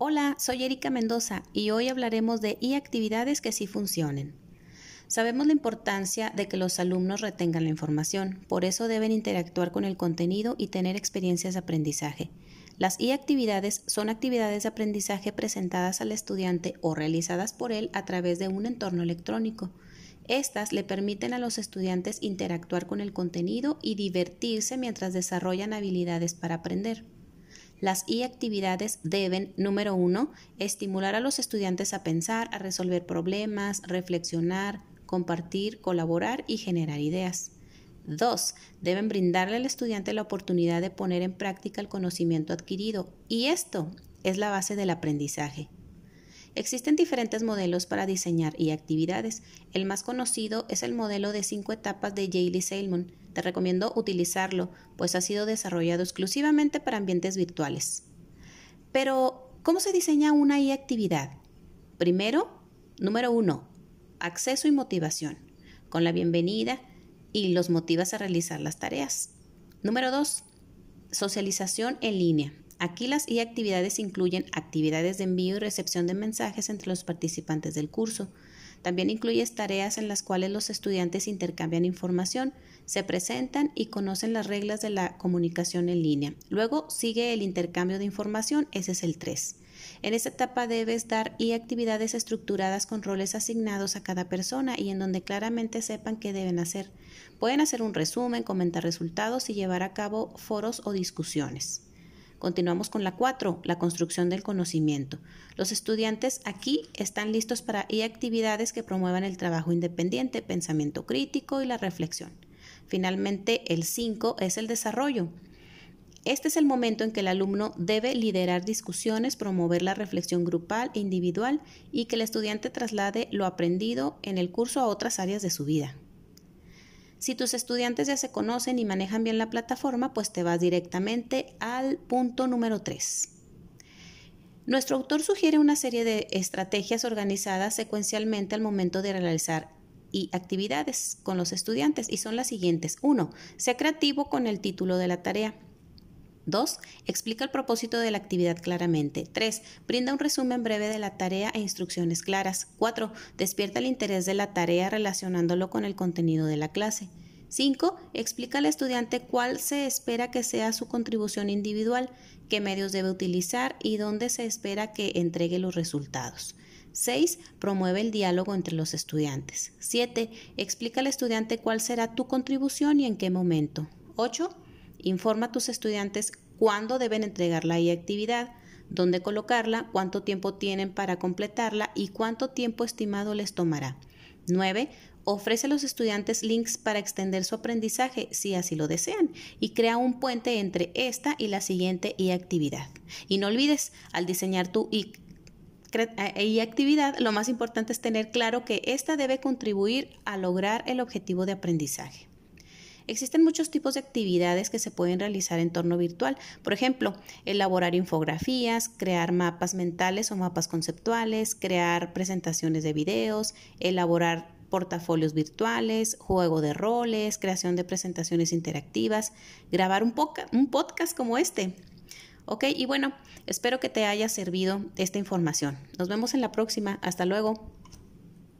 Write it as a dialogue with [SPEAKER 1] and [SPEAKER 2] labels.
[SPEAKER 1] Hola, soy Erika Mendoza y hoy hablaremos de y actividades que sí funcionen. Sabemos la importancia de que los alumnos retengan la información, por eso deben interactuar con el contenido y tener experiencias de aprendizaje. Las y actividades son actividades de aprendizaje presentadas al estudiante o realizadas por él a través de un entorno electrónico. Estas le permiten a los estudiantes interactuar con el contenido y divertirse mientras desarrollan habilidades para aprender. Las I actividades deben, número uno, estimular a los estudiantes a pensar, a resolver problemas, reflexionar, compartir, colaborar y generar ideas. Dos, deben brindarle al estudiante la oportunidad de poner en práctica el conocimiento adquirido y esto es la base del aprendizaje. Existen diferentes modelos para diseñar y actividades. El más conocido es el modelo de cinco etapas de Lee Salmon. Te recomiendo utilizarlo, pues ha sido desarrollado exclusivamente para ambientes virtuales. Pero, ¿cómo se diseña una y actividad? Primero, número uno, acceso y motivación, con la bienvenida y los motivas a realizar las tareas. Número dos, socialización en línea. Aquí las y actividades incluyen actividades de envío y recepción de mensajes entre los participantes del curso. También incluye tareas en las cuales los estudiantes intercambian información, se presentan y conocen las reglas de la comunicación en línea. Luego sigue el intercambio de información, ese es el 3. En esta etapa debes dar y actividades estructuradas con roles asignados a cada persona y en donde claramente sepan qué deben hacer. Pueden hacer un resumen, comentar resultados y llevar a cabo foros o discusiones. Continuamos con la 4, la construcción del conocimiento. Los estudiantes aquí están listos para y actividades que promuevan el trabajo independiente, pensamiento crítico y la reflexión. Finalmente, el 5 es el desarrollo. Este es el momento en que el alumno debe liderar discusiones, promover la reflexión grupal e individual y que el estudiante traslade lo aprendido en el curso a otras áreas de su vida. Si tus estudiantes ya se conocen y manejan bien la plataforma, pues te vas directamente al punto número 3. Nuestro autor sugiere una serie de estrategias organizadas secuencialmente al momento de realizar actividades con los estudiantes y son las siguientes. 1. Sea creativo con el título de la tarea. 2. Explica el propósito de la actividad claramente. 3. Brinda un resumen breve de la tarea e instrucciones claras. 4. Despierta el interés de la tarea relacionándolo con el contenido de la clase. 5. Explica al estudiante cuál se espera que sea su contribución individual, qué medios debe utilizar y dónde se espera que entregue los resultados. 6. Promueve el diálogo entre los estudiantes. 7. Explica al estudiante cuál será tu contribución y en qué momento. 8. Informa a tus estudiantes cuándo deben entregar la actividad, dónde colocarla, cuánto tiempo tienen para completarla y cuánto tiempo estimado les tomará. 9. Ofrece a los estudiantes links para extender su aprendizaje si así lo desean y crea un puente entre esta y la siguiente y actividad. Y no olvides, al diseñar tu y actividad, lo más importante es tener claro que esta debe contribuir a lograr el objetivo de aprendizaje. Existen muchos tipos de actividades que se pueden realizar en entorno virtual. Por ejemplo, elaborar infografías, crear mapas mentales o mapas conceptuales, crear presentaciones de videos, elaborar portafolios virtuales, juego de roles, creación de presentaciones interactivas, grabar un podcast como este. Ok, y bueno, espero que te haya servido esta información. Nos vemos en la próxima. Hasta luego.